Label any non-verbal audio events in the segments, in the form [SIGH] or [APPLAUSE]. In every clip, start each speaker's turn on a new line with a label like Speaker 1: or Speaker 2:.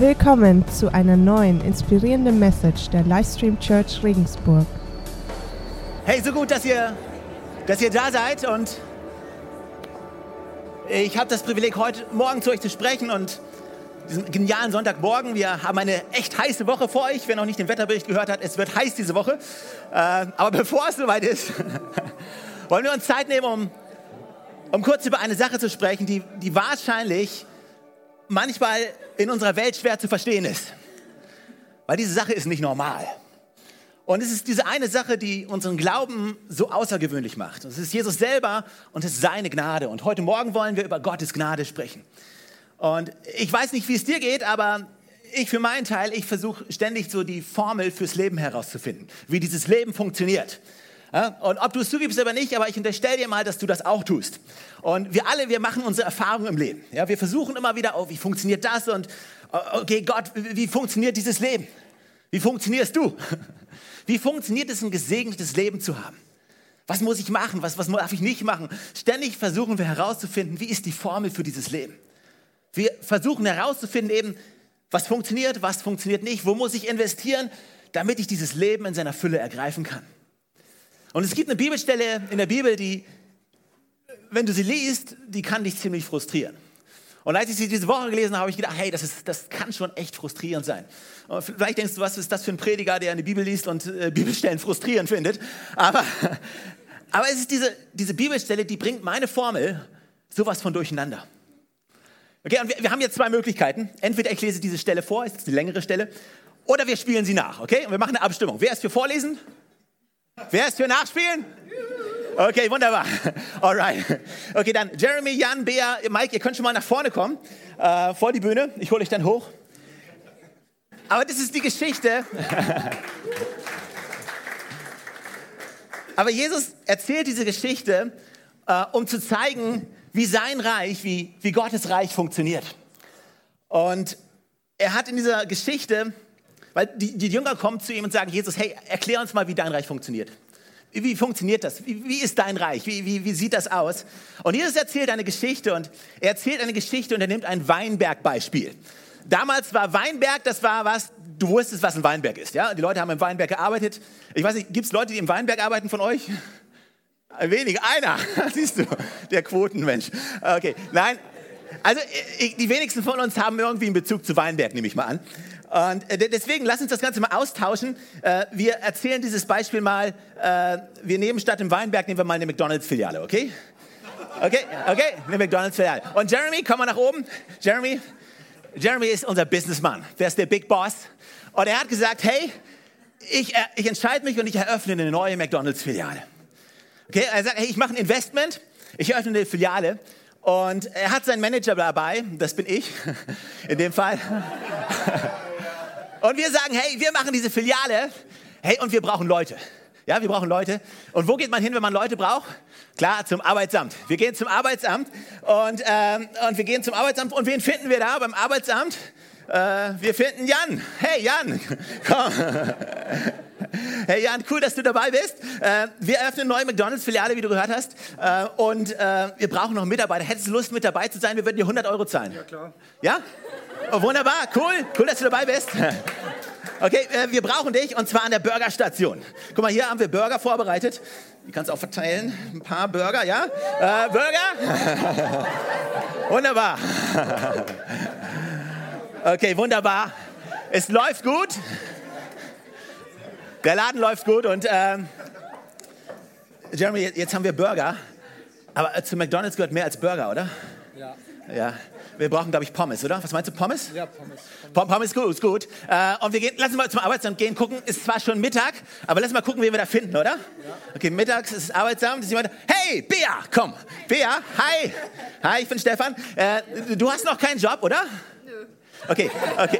Speaker 1: Willkommen zu einer neuen inspirierenden Message der Livestream Church Regensburg.
Speaker 2: Hey, so gut, dass ihr, dass ihr da seid und ich habe das Privileg, heute Morgen zu euch zu sprechen und diesen genialen Sonntagmorgen. Wir haben eine echt heiße Woche vor euch. Wer noch nicht den Wetterbericht gehört hat, es wird heiß diese Woche. Äh, aber [LAUGHS] bevor es soweit ist, [LAUGHS] wollen wir uns Zeit nehmen, um, um kurz über eine Sache zu sprechen, die, die wahrscheinlich manchmal in unserer Welt schwer zu verstehen ist. Weil diese Sache ist nicht normal. Und es ist diese eine Sache, die unseren Glauben so außergewöhnlich macht. Es ist Jesus selber und es ist seine Gnade. Und heute Morgen wollen wir über Gottes Gnade sprechen. Und ich weiß nicht, wie es dir geht, aber ich für meinen Teil, ich versuche ständig so die Formel fürs Leben herauszufinden, wie dieses Leben funktioniert. Und ob du es zugibst oder nicht, aber ich unterstelle dir mal, dass du das auch tust. Und wir alle, wir machen unsere Erfahrungen im Leben. Ja, wir versuchen immer wieder, oh, wie funktioniert das? Und oh, okay, Gott, wie funktioniert dieses Leben? Wie funktionierst du? [LAUGHS] Wie funktioniert es, ein gesegnetes Leben zu haben? Was muss ich machen? Was, was darf ich nicht machen? Ständig versuchen wir herauszufinden, wie ist die Formel für dieses Leben? Wir versuchen herauszufinden eben, was funktioniert, was funktioniert nicht, wo muss ich investieren, damit ich dieses Leben in seiner Fülle ergreifen kann. Und es gibt eine Bibelstelle in der Bibel, die, wenn du sie liest, die kann dich ziemlich frustrieren. Und als ich sie diese Woche gelesen habe, habe ich gedacht, hey, das, ist, das kann schon echt frustrierend sein. Und vielleicht denkst du, was ist das für ein Prediger, der eine Bibel liest und äh, Bibelstellen frustrierend findet. Aber, [LAUGHS] aber es ist diese, diese Bibelstelle, die bringt meine Formel sowas von durcheinander. Okay, und wir, wir haben jetzt zwei Möglichkeiten. Entweder ich lese diese Stelle vor, ist die längere Stelle, oder wir spielen sie nach. Okay, und wir machen eine Abstimmung. Wer ist für Vorlesen? Wer ist für Nachspielen? Okay, wunderbar. [LAUGHS] Alright. Okay, dann Jeremy, Jan, Bea, Mike, ihr könnt schon mal nach vorne kommen, äh, vor die Bühne. Ich hole euch dann hoch. Aber das ist die Geschichte. [LAUGHS] Aber Jesus erzählt diese Geschichte, äh, um zu zeigen, wie sein Reich, wie, wie Gottes Reich funktioniert. Und er hat in dieser Geschichte, weil die, die Jünger kommen zu ihm und sagen, Jesus, hey, erklär uns mal, wie dein Reich funktioniert. Wie, funktioniert das? Wie, wie, ist dein Reich? Wie, wie, wie sieht das aus? Und Jesus erzählt eine Geschichte und er erzählt eine Geschichte und er nimmt ein Weinbergbeispiel. Damals war Weinberg, das war was, du wusstest, was ein Weinberg ist. Ja? Die Leute haben im Weinberg gearbeitet. Ich weiß nicht, gibt es Leute, die im Weinberg arbeiten von euch? Wenig, einer, [LAUGHS] siehst du, der Quotenmensch. Okay, nein, also die wenigsten von uns haben irgendwie einen Bezug zu Weinberg, nehme ich mal an. Und äh, deswegen lass uns das Ganze mal austauschen. Äh, wir erzählen dieses Beispiel mal. Äh, wir nehmen statt im Weinberg, nehmen wir mal eine McDonalds-Filiale, okay? Okay, okay, eine McDonalds-Filiale. Und Jeremy, komm mal nach oben. Jeremy, Jeremy ist unser Businessman. Der ist der Big Boss. Und er hat gesagt, hey, ich, ich entscheide mich und ich eröffne eine neue McDonalds-Filiale. Okay, er sagt, hey, ich mache ein Investment, ich eröffne eine Filiale. Und er hat seinen Manager dabei, das bin ich [LAUGHS] in dem Fall. Und wir sagen, hey, wir machen diese Filiale, hey, und wir brauchen Leute. Ja, wir brauchen Leute. Und wo geht man hin, wenn man Leute braucht? Klar, zum Arbeitsamt. Wir gehen zum Arbeitsamt und, ähm, und wir gehen zum Arbeitsamt. Und wen finden wir da beim Arbeitsamt? Äh, wir finden Jan. Hey Jan, [LAUGHS] komm. Hey Jan, cool, dass du dabei bist. Äh, wir öffnen eine neue McDonalds-Filiale, wie du gehört hast. Äh, und äh, wir brauchen noch Mitarbeiter. Hättest du Lust, mit dabei zu sein? Wir würden dir 100 Euro zahlen. Ja, klar. Ja? Oh, wunderbar, cool. Cool, dass du dabei bist. [LAUGHS] Okay, wir brauchen dich und zwar an der Burgerstation. Guck mal, hier haben wir Burger vorbereitet. Die kannst du auch verteilen. Ein paar Burger, ja? Äh, Burger? [LAUGHS] wunderbar. [LAUGHS] Okay, wunderbar. Es läuft gut. Der Laden läuft gut und ähm, Jeremy, jetzt haben wir Burger. Aber zu McDonald's gehört mehr als Burger, oder? Ja. Ja. Wir brauchen, glaube ich, Pommes, oder? Was meinst du, Pommes? Ja, Pommes. Pommes, Pommes gut, ist gut. Äh, und wir gehen, lassen mal zum Arbeitsamt gehen, gucken. Ist zwar schon Mittag, aber lass mal gucken, wie wir da finden, oder? Ja. Okay, mittags ist Arbeitsamt. Ist jemand, hey, Bea, komm. Bea, hi. Hi, ich bin Stefan. Äh, du hast noch keinen Job, oder? Okay, okay.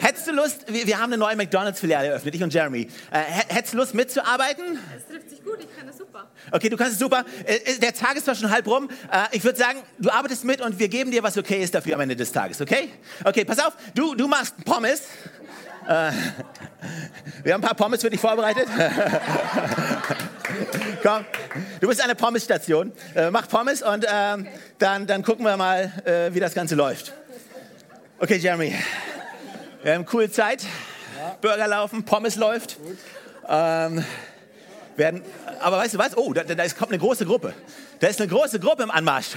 Speaker 2: Hättest du Lust, wir, wir haben eine neue McDonalds-Filiale eröffnet, ich und Jeremy. Äh, hättest du Lust mitzuarbeiten?
Speaker 3: Es trifft sich gut, ich kann das super.
Speaker 2: Okay, du kannst es super. Äh, äh, der Tag ist zwar schon halb rum. Äh, ich würde sagen, du arbeitest mit und wir geben dir, was okay ist dafür am Ende des Tages, okay? Okay, pass auf, du, du machst Pommes. Äh, wir haben ein paar Pommes für dich vorbereitet. [LAUGHS] Komm, du bist eine Pommesstation. Äh, mach Pommes und ähm, dann, dann gucken wir mal, wie das Ganze läuft. Okay, Jeremy. Wir haben coole Zeit. Burger laufen, Pommes läuft. Ähm, werden, aber weißt du was? Oh, da, da ist, kommt eine große Gruppe. Da ist eine große Gruppe im Anmarsch.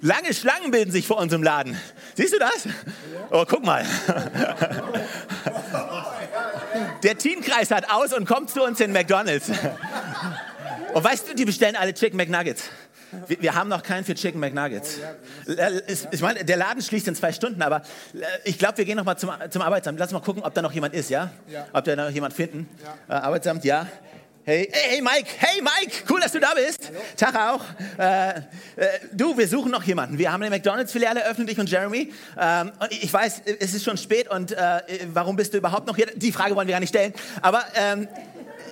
Speaker 2: Lange Schlangen bilden sich vor unserem Laden. Siehst du das? Oh, guck mal. Der Teamkreis hat aus und kommt zu uns in McDonald's. Und weißt du, die bestellen alle Chicken McNuggets. Wir, wir haben noch keinen für Chicken McNuggets. Ich meine, der Laden schließt in zwei Stunden, aber äh, ich glaube, wir gehen noch mal zum, zum Arbeitsamt. Lass mal gucken, ob da noch jemand ist, ja? ja. Ob da noch jemand finden. Ja. Äh, Arbeitsamt, ja. Hey, hey, Mike, hey Mike, cool, dass du da bist. Hallo. Tag auch. Äh, äh, du, wir suchen noch jemanden. Wir haben eine McDonalds-Filiale eröffnet, ich und Jeremy. Ähm, und ich weiß, es ist schon spät und äh, warum bist du überhaupt noch hier? Die Frage wollen wir gar nicht stellen. Aber ähm,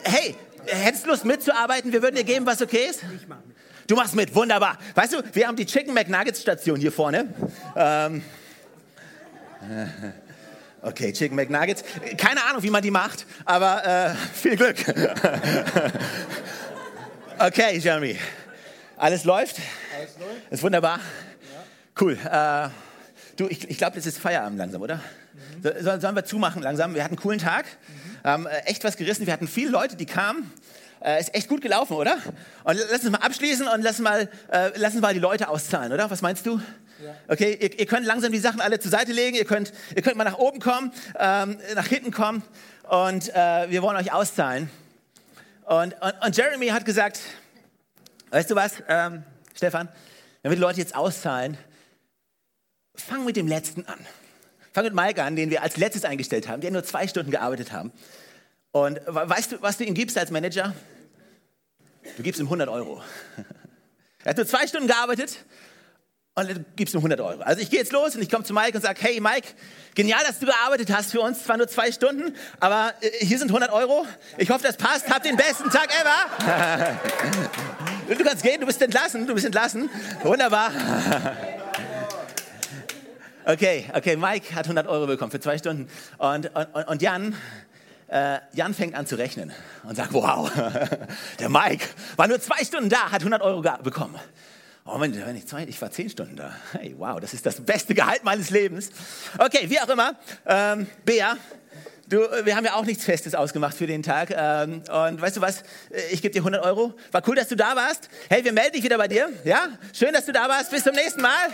Speaker 2: hey, hättest du Lust mitzuarbeiten? Wir würden dir geben, was okay ist. Ich mach mit. Du machst mit, wunderbar. Weißt du, wir haben die Chicken McNuggets Station hier vorne. Ähm, [LAUGHS] Okay, Chicken McNuggets. Keine Ahnung, wie man die macht, aber äh, [LAUGHS] viel Glück. [LAUGHS] okay, Jeremy. Alles läuft? Alles läuft. Ist wunderbar. Cool. Äh, du, ich, ich glaube, das ist Feierabend langsam, oder? Mhm. So, sollen wir zumachen langsam? Wir hatten einen coolen Tag. Mhm. Haben äh, echt was gerissen. Wir hatten viele Leute, die kamen. Äh, ist echt gut gelaufen, oder? Und lass uns mal abschließen und lass mal, äh, lass uns mal die Leute auszahlen, oder? Was meinst du? Okay, ihr, ihr, könnt langsam die Sachen alle zur Seite legen, ihr könnt, ihr könnt mal nach oben kommen, ähm, nach hinten kommen und äh, wir wollen euch auszahlen. Und, und, und, Jeremy hat gesagt, weißt du was, ähm, Stefan, wenn wir die Leute jetzt auszahlen, fang mit dem Letzten an. Fang mit Mike an, den wir als letztes eingestellt haben, der nur zwei Stunden gearbeitet haben. Und weißt du, was du ihm gibst als Manager? Du gibst ihm 100 Euro. Er hat nur zwei Stunden gearbeitet und du gibst ihm 100 Euro. Also ich gehe jetzt los und ich komme zu Mike und sage, hey Mike, genial, dass du gearbeitet hast für uns, zwar nur zwei Stunden, aber äh, hier sind 100 Euro. Ich hoffe, das passt. Hab den besten Tag ever. [LAUGHS] du kannst gehen, du bist entlassen, du bist entlassen. Wunderbar. Okay, okay, Mike hat 100 Euro bekommen für zwei Stunden und, und, und Jan, äh, Jan fängt an zu rechnen und sagt, wow, [LAUGHS] der Mike war nur zwei Stunden da, hat 100 Euro bekommen. Oh Mensch, wenn ich, zwei, ich war zehn Stunden da. Hey, wow, das ist das beste Gehalt meines Lebens. Okay, wie auch immer. Ähm, Bea, du, wir haben ja auch nichts Festes ausgemacht für den Tag. Ähm, und weißt du was? Ich gebe dir 100 Euro. War cool, dass du da warst. Hey, wir melden dich wieder bei dir. Ja? Schön, dass du da warst. Bis zum nächsten Mal.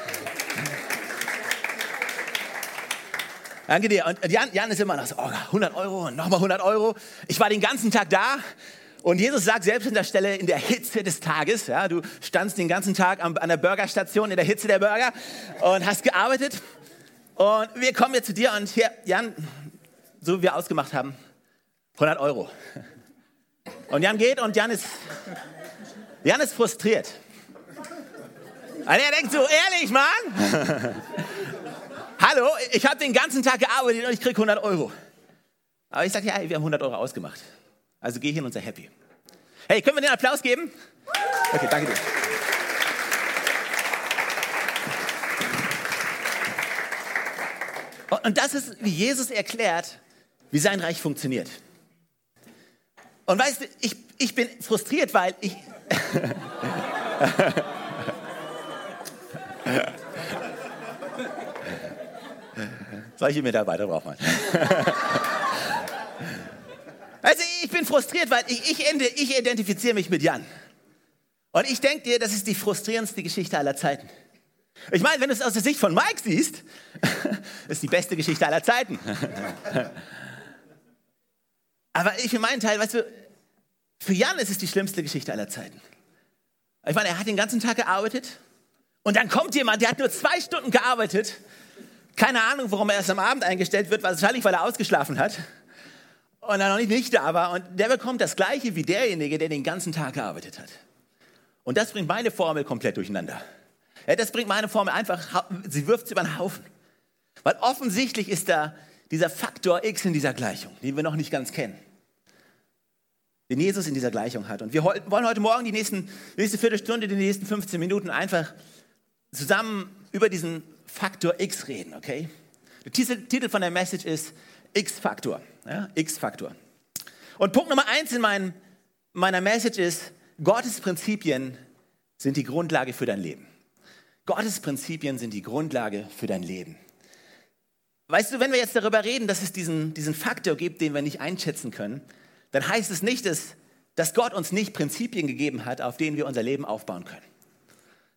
Speaker 2: Danke dir. Und Jan, Jan ist immer noch so, oh, 100 Euro und nochmal 100 Euro. Ich war den ganzen Tag da. Und Jesus sagt selbst an der Stelle in der Hitze des Tages, ja, du standst den ganzen Tag an der Burgerstation in der Hitze der Burger und hast gearbeitet. Und wir kommen jetzt zu dir und hier, Jan, so wie wir ausgemacht haben, 100 Euro. Und Jan geht und Jan ist, Jan ist frustriert. Und er denkt so, ehrlich, Mann? Hallo, ich habe den ganzen Tag gearbeitet und ich kriege 100 Euro. Aber ich sage, ja, wir haben 100 Euro ausgemacht. Also geh hin und sei happy. Hey, können wir den Applaus geben? Okay, danke dir. Und das ist, wie Jesus erklärt, wie sein Reich funktioniert. Und weißt du, ich, ich bin frustriert, weil ich... [LAUGHS] [LAUGHS] Solche Mitarbeiter braucht man. [LAUGHS] Also ich bin frustriert, weil ich, ich, ich identifiziere mich mit Jan. Und ich denke dir, das ist die frustrierendste Geschichte aller Zeiten. Ich meine, wenn du es aus der Sicht von Mike siehst, [LAUGHS] ist die beste Geschichte aller Zeiten. [LAUGHS] Aber ich für meinen Teil, weißt du, für Jan ist es die schlimmste Geschichte aller Zeiten. Ich meine, er hat den ganzen Tag gearbeitet und dann kommt jemand, der hat nur zwei Stunden gearbeitet. Keine Ahnung, warum er erst am Abend eingestellt wird, wahrscheinlich, weil er ausgeschlafen hat und er noch nicht, nicht da war. Und der bekommt das Gleiche wie derjenige, der den ganzen Tag gearbeitet hat. Und das bringt meine Formel komplett durcheinander. Ja, das bringt meine Formel einfach, sie wirft sie über den Haufen. Weil offensichtlich ist da dieser Faktor X in dieser Gleichung, den wir noch nicht ganz kennen. Den Jesus in dieser Gleichung hat. Und wir wollen heute Morgen die nächsten, nächste Viertelstunde, die nächsten 15 Minuten einfach zusammen über diesen Faktor X reden, okay? Der Titel von der Message ist X-Faktor. Ja, X-Faktor. Und Punkt Nummer eins in mein, meiner Message ist, Gottes Prinzipien sind die Grundlage für dein Leben. Gottes Prinzipien sind die Grundlage für dein Leben. weißt du, wenn wir jetzt darüber reden, dass es diesen, diesen Faktor gibt, den wir nicht einschätzen können, dann heißt es nicht, dass, dass Gott uns nicht Prinzipien gegeben hat, auf denen wir unser Leben aufbauen können.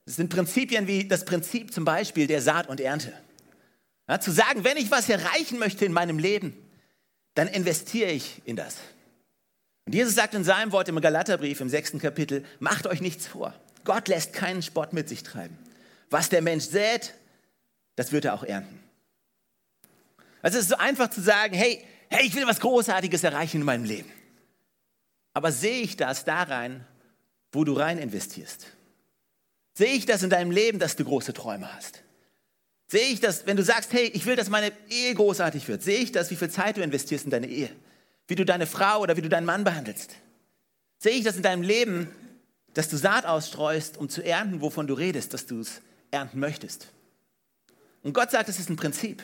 Speaker 2: Das sind Prinzipien wie das Prinzip zum Beispiel der Saat und Ernte. Ja, zu sagen, wenn ich was erreichen möchte in meinem Leben, dann investiere ich in das. Und Jesus sagt in seinem Wort im Galaterbrief im sechsten Kapitel, macht euch nichts vor. Gott lässt keinen Spott mit sich treiben. Was der Mensch sät, das wird er auch ernten. Also es ist so einfach zu sagen, hey, hey, ich will was Großartiges erreichen in meinem Leben. Aber sehe ich das da rein, wo du rein investierst? Sehe ich das in deinem Leben, dass du große Träume hast? Sehe ich das, wenn du sagst, hey, ich will, dass meine Ehe großartig wird? Sehe ich das, wie viel Zeit du investierst in deine Ehe? Wie du deine Frau oder wie du deinen Mann behandelst? Sehe ich das in deinem Leben, dass du Saat ausstreust, um zu ernten, wovon du redest, dass du es ernten möchtest? Und Gott sagt, es ist ein Prinzip.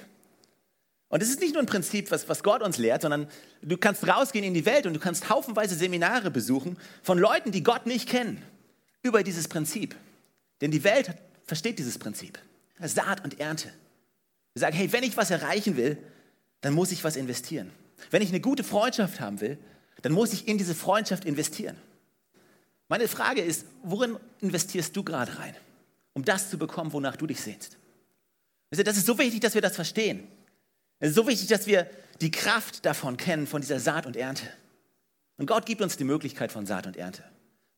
Speaker 2: Und es ist nicht nur ein Prinzip, was, was Gott uns lehrt, sondern du kannst rausgehen in die Welt und du kannst haufenweise Seminare besuchen von Leuten, die Gott nicht kennen, über dieses Prinzip. Denn die Welt versteht dieses Prinzip. Saat und Ernte. Wir sagen, hey, wenn ich was erreichen will, dann muss ich was investieren. Wenn ich eine gute Freundschaft haben will, dann muss ich in diese Freundschaft investieren. Meine Frage ist, worin investierst du gerade rein, um das zu bekommen, wonach du dich sehnst? Das ist so wichtig, dass wir das verstehen. Es ist so wichtig, dass wir die Kraft davon kennen, von dieser Saat und Ernte. Und Gott gibt uns die Möglichkeit von Saat und Ernte.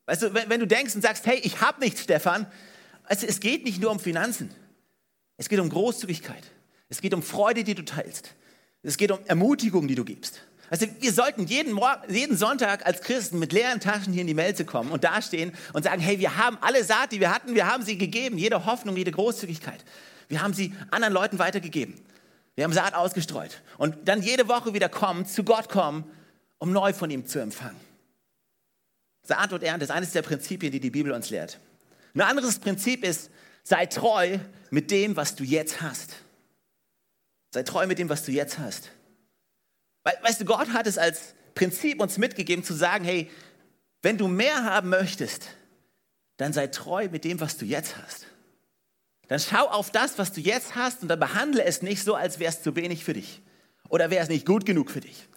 Speaker 2: Weißt du, wenn, wenn du denkst und sagst, hey, ich habe nichts, Stefan, also es geht nicht nur um Finanzen. Es geht um Großzügigkeit. Es geht um Freude, die du teilst. Es geht um Ermutigung, die du gibst. Also wir sollten jeden, Morgen, jeden Sonntag als Christen mit leeren Taschen hier in die Melze kommen und dastehen und sagen, hey, wir haben alle Saat, die wir hatten, wir haben sie gegeben, jede Hoffnung, jede Großzügigkeit. Wir haben sie anderen Leuten weitergegeben. Wir haben Saat ausgestreut. Und dann jede Woche wieder kommen, zu Gott kommen, um neu von ihm zu empfangen. Saat und Ernte ist eines der Prinzipien, die die Bibel uns lehrt. Ein anderes Prinzip ist, sei treu mit dem, was du jetzt hast. Sei treu mit dem, was du jetzt hast. Weißt du, Gott hat es als Prinzip uns mitgegeben zu sagen, hey, wenn du mehr haben möchtest, dann sei treu mit dem, was du jetzt hast. Dann schau auf das, was du jetzt hast und dann behandle es nicht so, als wäre es zu wenig für dich oder wäre es nicht gut genug für dich,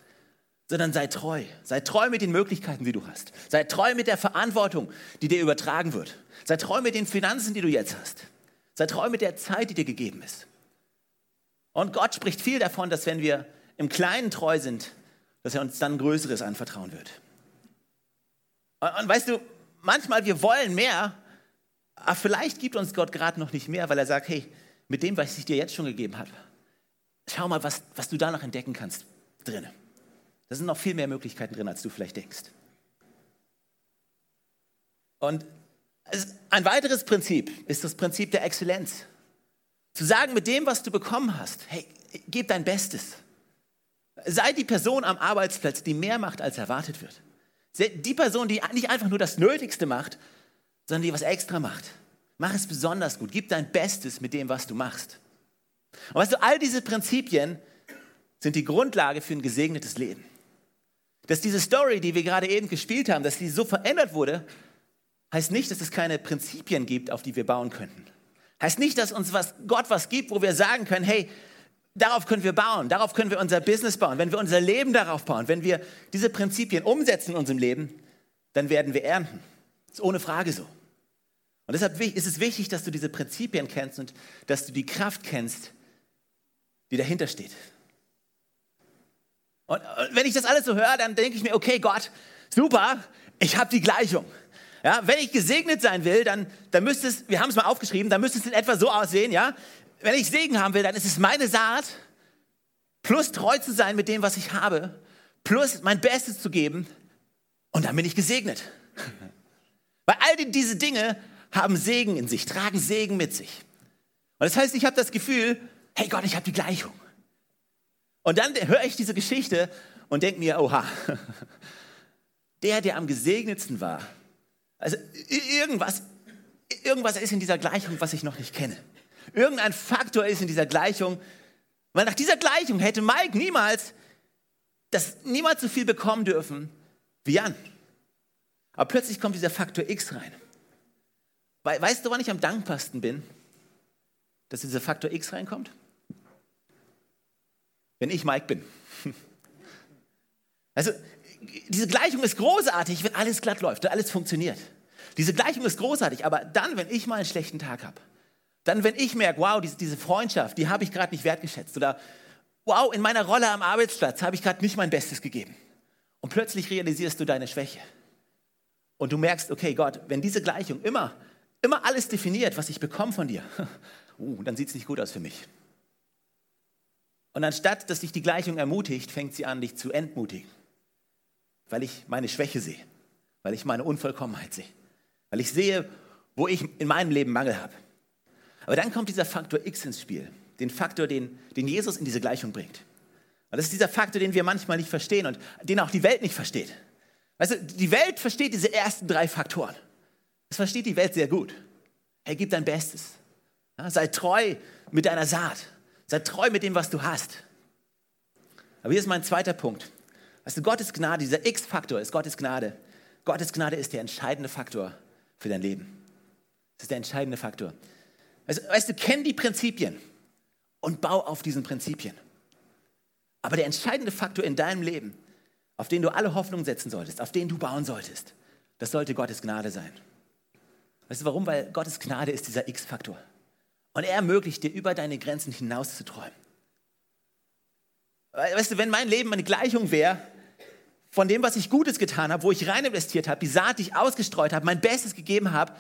Speaker 2: sondern sei treu. Sei treu mit den Möglichkeiten, die du hast. Sei treu mit der Verantwortung, die dir übertragen wird. Sei treu mit den Finanzen, die du jetzt hast. Sei treu mit der Zeit, die dir gegeben ist. Und Gott spricht viel davon, dass wenn wir im Kleinen treu sind, dass er uns dann Größeres anvertrauen wird. Und, und weißt du, manchmal wir wollen mehr, aber vielleicht gibt uns Gott gerade noch nicht mehr, weil er sagt, hey, mit dem, was ich dir jetzt schon gegeben habe, schau mal, was, was du da noch entdecken kannst drin. Da sind noch viel mehr Möglichkeiten drin, als du vielleicht denkst. Und ein weiteres Prinzip ist das Prinzip der Exzellenz. Zu sagen, mit dem, was du bekommen hast, hey, gib dein Bestes. Sei die Person am Arbeitsplatz, die mehr macht, als erwartet wird. Die Person, die nicht einfach nur das Nötigste macht, sondern die was extra macht. Mach es besonders gut. Gib dein Bestes mit dem, was du machst. Und weißt du, all diese Prinzipien sind die Grundlage für ein gesegnetes Leben. Dass diese Story, die wir gerade eben gespielt haben, dass die so verändert wurde, heißt nicht, dass es keine Prinzipien gibt, auf die wir bauen könnten. Heißt nicht, dass uns was, Gott was gibt, wo wir sagen können, hey, darauf können wir bauen, darauf können wir unser Business bauen. Wenn wir unser Leben darauf bauen, wenn wir diese Prinzipien umsetzen in unserem Leben, dann werden wir ernten. Das ist ohne Frage so. Und deshalb ist es wichtig, dass du diese Prinzipien kennst und dass du die Kraft kennst, die dahinter steht. Und wenn ich das alles so höre, dann denke ich mir, okay, Gott, super, ich habe die Gleichung. Ja, wenn ich gesegnet sein will, dann, dann müsste es, wir haben es mal aufgeschrieben, dann müsste es in etwa so aussehen, ja. Wenn ich Segen haben will, dann ist es meine Saat, plus treu zu sein mit dem, was ich habe, plus mein Bestes zu geben und dann bin ich gesegnet. [LAUGHS] Weil all diese Dinge haben Segen in sich, tragen Segen mit sich. Und das heißt, ich habe das Gefühl, hey Gott, ich habe die Gleichung. Und dann höre ich diese Geschichte und denke mir, oha, [LAUGHS] der, der am gesegnetsten war, also irgendwas, irgendwas ist in dieser Gleichung, was ich noch nicht kenne. Irgendein Faktor ist in dieser Gleichung, weil nach dieser Gleichung hätte Mike niemals, das, niemals so viel bekommen dürfen wie Jan. Aber plötzlich kommt dieser Faktor X rein. Weißt du, wann ich am dankbarsten bin, dass dieser Faktor X reinkommt? Wenn ich Mike bin. Also, diese Gleichung ist großartig, wenn alles glatt läuft, wenn alles funktioniert. Diese Gleichung ist großartig, aber dann, wenn ich mal einen schlechten Tag habe, dann, wenn ich merke, wow, diese, Freundschaft, die habe ich gerade nicht wertgeschätzt oder wow, in meiner Rolle am Arbeitsplatz habe ich gerade nicht mein Bestes gegeben. Und plötzlich realisierst du deine Schwäche. Und du merkst, okay, Gott, wenn diese Gleichung immer, immer alles definiert, was ich bekomme von dir, [LAUGHS] uh, dann sieht es nicht gut aus für mich. Und anstatt, dass dich die Gleichung ermutigt, fängt sie an, dich zu entmutigen. Weil ich meine Schwäche sehe, weil ich meine Unvollkommenheit sehe, weil ich sehe, wo ich in meinem Leben Mangel habe. Aber dann kommt dieser Faktor X ins Spiel, den Faktor, den, den Jesus in diese Gleichung bringt. Und das ist dieser Faktor, den wir manchmal nicht verstehen und den auch die Welt nicht versteht. Weißt du, die Welt versteht diese ersten drei Faktoren. Das versteht die Welt sehr gut. Hey, gib dein Bestes. Ja, sei treu mit deiner Saat. Sei treu mit dem, was du hast. Aber hier ist mein zweiter Punkt. Weißt du, Gottes Gnade, dieser X-Faktor ist Gottes Gnade. Gottes Gnade ist der entscheidende Faktor für dein Leben. Das ist der entscheidende Faktor. Weißt, weißt du, kenn die Prinzipien und bau auf diesen Prinzipien. Aber der entscheidende Faktor in deinem Leben, auf den du alle Hoffnung setzen solltest, auf den du bauen solltest, das sollte Gottes Gnade sein. Weißt du warum? Weil Gottes Gnade ist dieser X-Faktor. Und er ermöglicht dir, über deine Grenzen hinaus zu träumen. Weißt du, wenn mein Leben eine Gleichung wäre, von dem, was ich Gutes getan habe, wo ich rein investiert habe, die Saat, die ich ausgestreut habe, mein Bestes gegeben habe,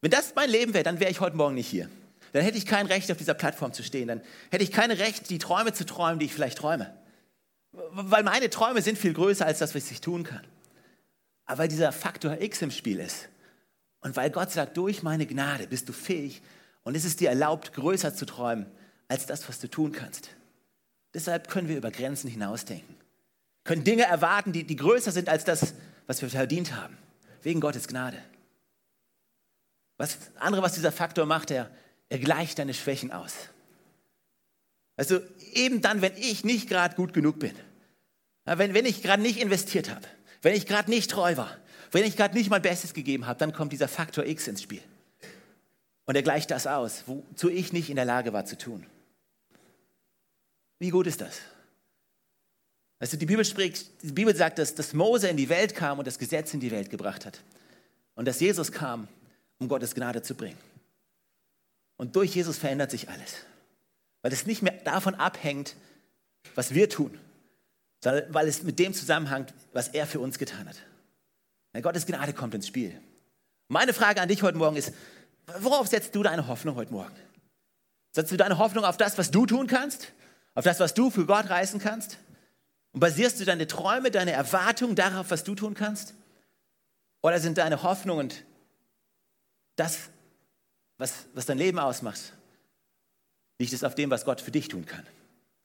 Speaker 2: wenn das mein Leben wäre, dann wäre ich heute Morgen nicht hier. Dann hätte ich kein Recht, auf dieser Plattform zu stehen. Dann hätte ich kein Recht, die Träume zu träumen, die ich vielleicht träume. Weil meine Träume sind viel größer als das, was ich tun kann. Aber weil dieser Faktor X im Spiel ist und weil Gott sagt, durch meine Gnade bist du fähig und es ist dir erlaubt, größer zu träumen als das, was du tun kannst. Deshalb können wir über Grenzen hinausdenken. Können Dinge erwarten, die, die größer sind als das, was wir verdient haben. Wegen Gottes Gnade. Was andere, was dieser Faktor macht, er, er gleicht deine Schwächen aus. Also eben dann, wenn ich nicht gerade gut genug bin, wenn, wenn ich gerade nicht investiert habe, wenn ich gerade nicht treu war, wenn ich gerade nicht mein Bestes gegeben habe, dann kommt dieser Faktor X ins Spiel. Und er gleicht das aus, wozu ich nicht in der Lage war zu tun. Wie gut ist das? Weißt du, die Bibel, spricht, die Bibel sagt, dass, dass Mose in die Welt kam und das Gesetz in die Welt gebracht hat. Und dass Jesus kam, um Gottes Gnade zu bringen. Und durch Jesus verändert sich alles. Weil es nicht mehr davon abhängt, was wir tun, sondern weil es mit dem zusammenhängt, was er für uns getan hat. Ja, Gottes Gnade kommt ins Spiel. Meine Frage an dich heute Morgen ist, worauf setzt du deine Hoffnung heute Morgen? Setzt du deine Hoffnung auf das, was du tun kannst? Auf das, was du für Gott reißen kannst? Und basierst du deine Träume, deine Erwartungen darauf, was du tun kannst? Oder sind deine Hoffnungen das, was, was dein Leben ausmacht, liegt es auf dem, was Gott für dich tun kann?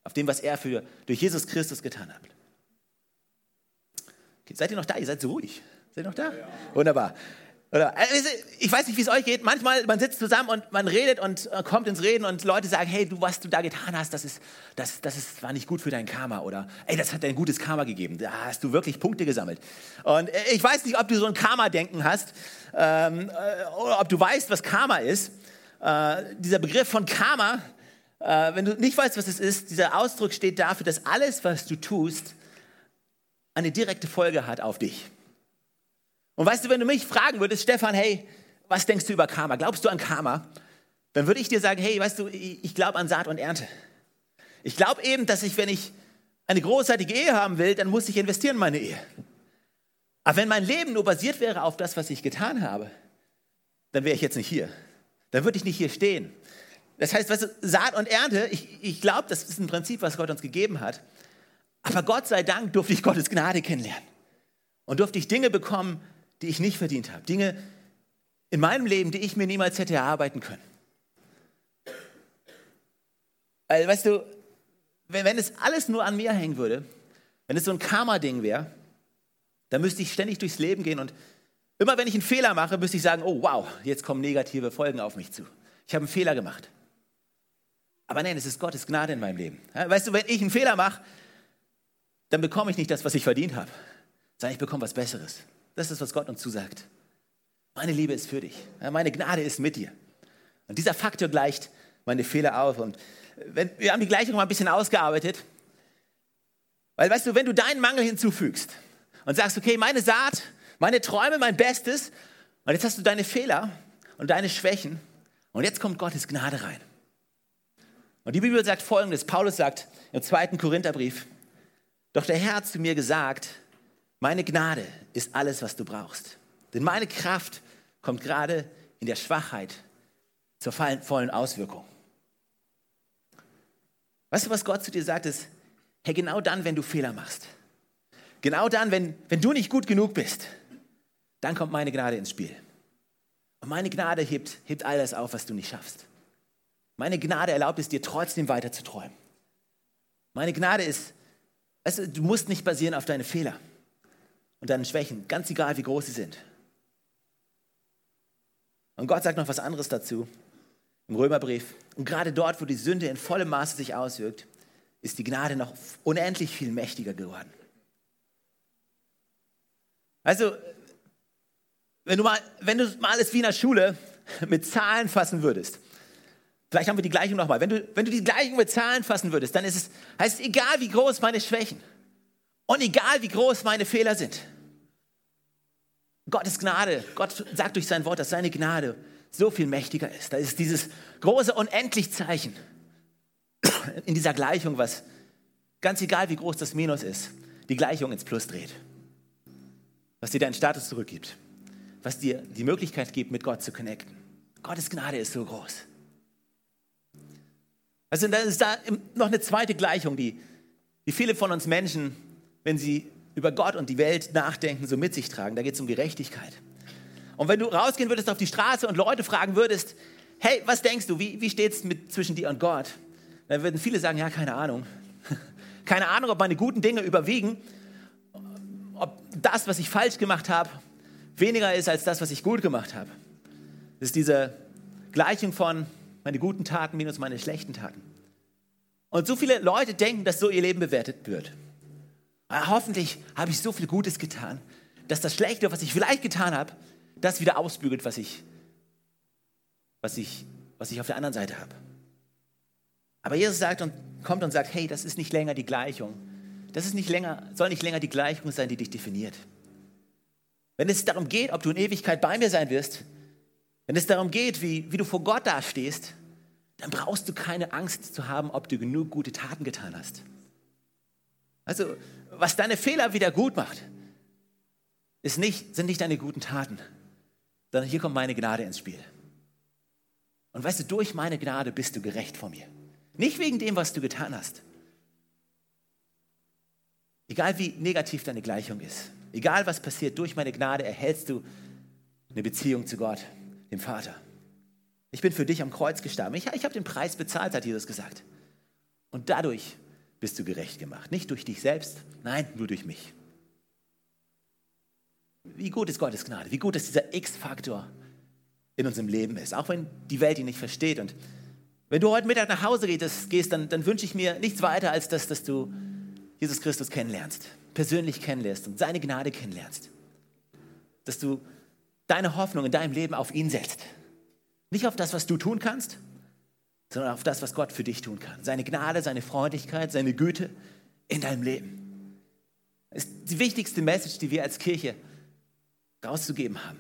Speaker 2: Auf dem, was er für, durch Jesus Christus getan hat. Okay, seid ihr noch da? Ihr seid so ruhig. Seid ihr noch da? Ja. Wunderbar. Oder, also, ich weiß nicht, wie es euch geht. Manchmal, man sitzt zusammen und man redet und äh, kommt ins Reden und Leute sagen, hey, du, was du da getan hast, das, ist, das, das ist, war nicht gut für dein Karma. Oder, ey, das hat dir ein gutes Karma gegeben. Da hast du wirklich Punkte gesammelt. Und äh, ich weiß nicht, ob du so ein Karma-Denken hast ähm, äh, oder ob du weißt, was Karma ist. Äh, dieser Begriff von Karma, äh, wenn du nicht weißt, was es ist, dieser Ausdruck steht dafür, dass alles, was du tust, eine direkte Folge hat auf dich. Und weißt du, wenn du mich fragen würdest, Stefan, hey, was denkst du über Karma? Glaubst du an Karma? Dann würde ich dir sagen, hey, weißt du, ich glaube an Saat und Ernte. Ich glaube eben, dass ich, wenn ich eine großartige Ehe haben will, dann muss ich investieren in meine Ehe. Aber wenn mein Leben nur basiert wäre auf das, was ich getan habe, dann wäre ich jetzt nicht hier. Dann würde ich nicht hier stehen. Das heißt, weißt du, Saat und Ernte, ich, ich glaube, das ist ein Prinzip, was Gott uns gegeben hat. Aber Gott sei Dank durfte ich Gottes Gnade kennenlernen. Und durfte ich Dinge bekommen, die ich nicht verdient habe. Dinge in meinem Leben, die ich mir niemals hätte erarbeiten können. Weil, weißt du, wenn, wenn es alles nur an mir hängen würde, wenn es so ein Karma-Ding wäre, dann müsste ich ständig durchs Leben gehen und immer wenn ich einen Fehler mache, müsste ich sagen, oh wow, jetzt kommen negative Folgen auf mich zu. Ich habe einen Fehler gemacht. Aber nein, es ist Gottes Gnade in meinem Leben. Weißt du, wenn ich einen Fehler mache, dann bekomme ich nicht das, was ich verdient habe, sondern ich bekomme was Besseres. Das ist, was Gott uns zusagt. Meine Liebe ist für dich. Meine Gnade ist mit dir. Und dieser Faktor gleicht meine Fehler auf. Und wenn, wir haben die Gleichung mal ein bisschen ausgearbeitet. Weil weißt du, wenn du deinen Mangel hinzufügst und sagst, okay, meine Saat, meine Träume, mein Bestes, und jetzt hast du deine Fehler und deine Schwächen, und jetzt kommt Gottes Gnade rein. Und die Bibel sagt folgendes: Paulus sagt im zweiten Korintherbrief, doch der Herr hat zu mir gesagt, meine Gnade ist alles, was du brauchst. Denn meine Kraft kommt gerade in der Schwachheit zur vollen Auswirkung. Weißt du, was Gott zu dir sagt, ist, hey, genau dann, wenn du Fehler machst, genau dann, wenn, wenn du nicht gut genug bist, dann kommt meine Gnade ins Spiel. Und meine Gnade hebt, hebt all das auf, was du nicht schaffst. Meine Gnade erlaubt es dir trotzdem weiter zu träumen. Meine Gnade ist, weißt du, du musst nicht basieren auf deine Fehler und deinen Schwächen, ganz egal wie groß sie sind. Und Gott sagt noch was anderes dazu im Römerbrief. Und gerade dort, wo die Sünde in vollem Maße sich auswirkt, ist die Gnade noch unendlich viel mächtiger geworden. Also, wenn du mal, wenn du mal alles wie in der Schule [LAUGHS] mit Zahlen fassen würdest, vielleicht haben wir die Gleichung nochmal, wenn du, wenn du die Gleichung mit Zahlen fassen würdest, dann ist es, heißt es, egal wie groß meine Schwächen und egal wie groß meine Fehler sind, Gottes Gnade, Gott sagt durch sein Wort, dass seine Gnade so viel mächtiger ist. Da ist dieses große Unendlich-Zeichen [CLEARS THROAT] in dieser Gleichung, was ganz egal wie groß das Minus ist, die Gleichung ins Plus dreht. Was dir deinen Status zurückgibt. Was dir die Möglichkeit gibt, mit Gott zu connecten. Gottes Gnade ist so groß. Also dann ist da noch eine zweite Gleichung, die, die viele von uns Menschen, wenn sie über Gott und die Welt nachdenken, so mit sich tragen. Da geht es um Gerechtigkeit. Und wenn du rausgehen würdest auf die Straße und Leute fragen würdest, hey, was denkst du, wie, wie steht es zwischen dir und Gott? Dann würden viele sagen, ja, keine Ahnung. [LAUGHS] keine Ahnung, ob meine guten Dinge überwiegen, ob das, was ich falsch gemacht habe, weniger ist als das, was ich gut gemacht habe. Das ist diese Gleichung von meine guten Taten minus meine schlechten Taten. Und so viele Leute denken, dass so ihr Leben bewertet wird. Aber hoffentlich habe ich so viel Gutes getan, dass das Schlechte, was ich vielleicht getan habe, das wieder ausbügelt, was ich, was ich, was ich auf der anderen Seite habe. Aber Jesus sagt und kommt und sagt, hey, das ist nicht länger die Gleichung. Das ist nicht länger, soll nicht länger die Gleichung sein, die dich definiert. Wenn es darum geht, ob du in Ewigkeit bei mir sein wirst, wenn es darum geht, wie, wie du vor Gott dastehst, dann brauchst du keine Angst zu haben, ob du genug gute Taten getan hast. Also, was deine Fehler wieder gut macht, ist nicht, sind nicht deine guten Taten, sondern hier kommt meine Gnade ins Spiel. Und weißt du, durch meine Gnade bist du gerecht vor mir. Nicht wegen dem, was du getan hast. Egal wie negativ deine Gleichung ist, egal was passiert, durch meine Gnade erhältst du eine Beziehung zu Gott, dem Vater. Ich bin für dich am Kreuz gestorben. Ich, ich habe den Preis bezahlt, hat Jesus gesagt. Und dadurch bist du gerecht gemacht. Nicht durch dich selbst, nein, nur durch mich. Wie gut ist Gottes Gnade? Wie gut ist dieser X-Faktor in unserem Leben ist, auch wenn die Welt ihn nicht versteht. Und wenn du heute Mittag nach Hause gehst, dann, dann wünsche ich mir nichts weiter, als das, dass du Jesus Christus kennenlernst, persönlich kennenlernst und seine Gnade kennenlernst. Dass du deine Hoffnung in deinem Leben auf ihn setzt. Nicht auf das, was du tun kannst, sondern auf das, was Gott für dich tun kann. Seine Gnade, seine Freundlichkeit, seine Güte in deinem Leben. Das ist die wichtigste Message, die wir als Kirche rauszugeben haben,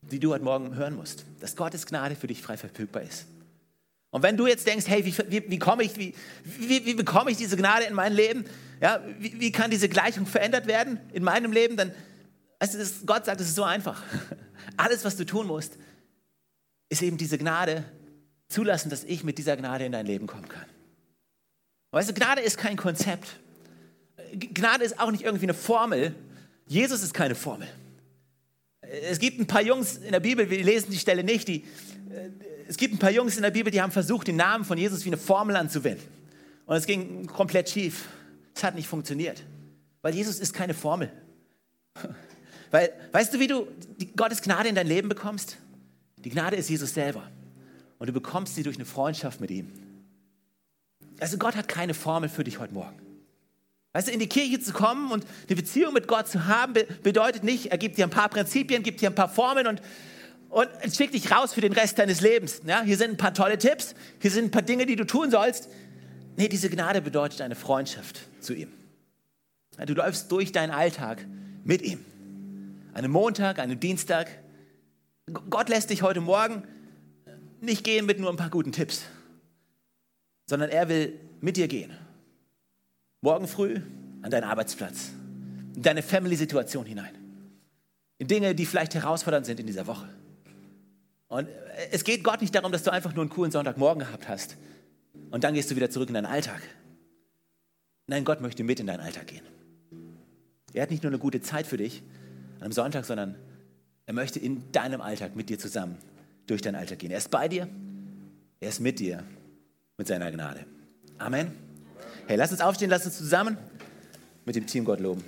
Speaker 2: die du heute Morgen hören musst, dass Gottes Gnade für dich frei verfügbar ist. Und wenn du jetzt denkst, hey, wie, wie, wie komme ich, wie, wie, wie, bekomme ich diese Gnade in mein Leben? Ja, wie, wie kann diese Gleichung verändert werden in meinem Leben? Dann, also Gott sagt, es ist so einfach. [LAUGHS] Alles, was du tun musst, ist eben diese Gnade zulassen, dass ich mit dieser Gnade in dein Leben kommen kann. Weißt du, Gnade ist kein Konzept. Gnade ist auch nicht irgendwie eine Formel. Jesus ist keine Formel. Es gibt ein paar Jungs in der Bibel, wir lesen die Stelle nicht, die, äh, es gibt ein paar Jungs in der Bibel, die haben versucht, den Namen von Jesus wie eine Formel anzuwenden. Und es ging komplett schief. Es hat nicht funktioniert. Weil Jesus ist keine Formel. [LAUGHS] Weil, weißt du, wie du Gottes Gnade in dein Leben bekommst? Die Gnade ist Jesus selber. Und du bekommst sie durch eine Freundschaft mit ihm. Also Gott hat keine Formel für dich heute Morgen. Weißt du, in die Kirche zu kommen und eine Beziehung mit Gott zu haben, bedeutet nicht, er gibt dir ein paar Prinzipien, gibt dir ein paar Formeln und, und schickt dich raus für den Rest deines Lebens. Ja, hier sind ein paar tolle Tipps, hier sind ein paar Dinge, die du tun sollst. Nee, diese Gnade bedeutet eine Freundschaft zu ihm. Du läufst durch deinen Alltag mit ihm. Einen Montag, einen Dienstag. Gott lässt dich heute Morgen nicht gehen mit nur ein paar guten Tipps, sondern er will mit dir gehen. Morgen früh an deinen Arbeitsplatz, in deine Family-Situation hinein, in Dinge, die vielleicht herausfordernd sind in dieser Woche. Und es geht Gott nicht darum, dass du einfach nur einen coolen Sonntagmorgen gehabt hast und dann gehst du wieder zurück in deinen Alltag. Nein, Gott möchte mit in deinen Alltag gehen. Er hat nicht nur eine gute Zeit für dich am Sonntag, sondern er möchte in deinem Alltag mit dir zusammen durch deinen Alltag gehen. Er ist bei dir, er ist mit dir, mit seiner Gnade. Amen. Hey, lass uns aufstehen, lass uns zusammen mit dem Team Gott loben.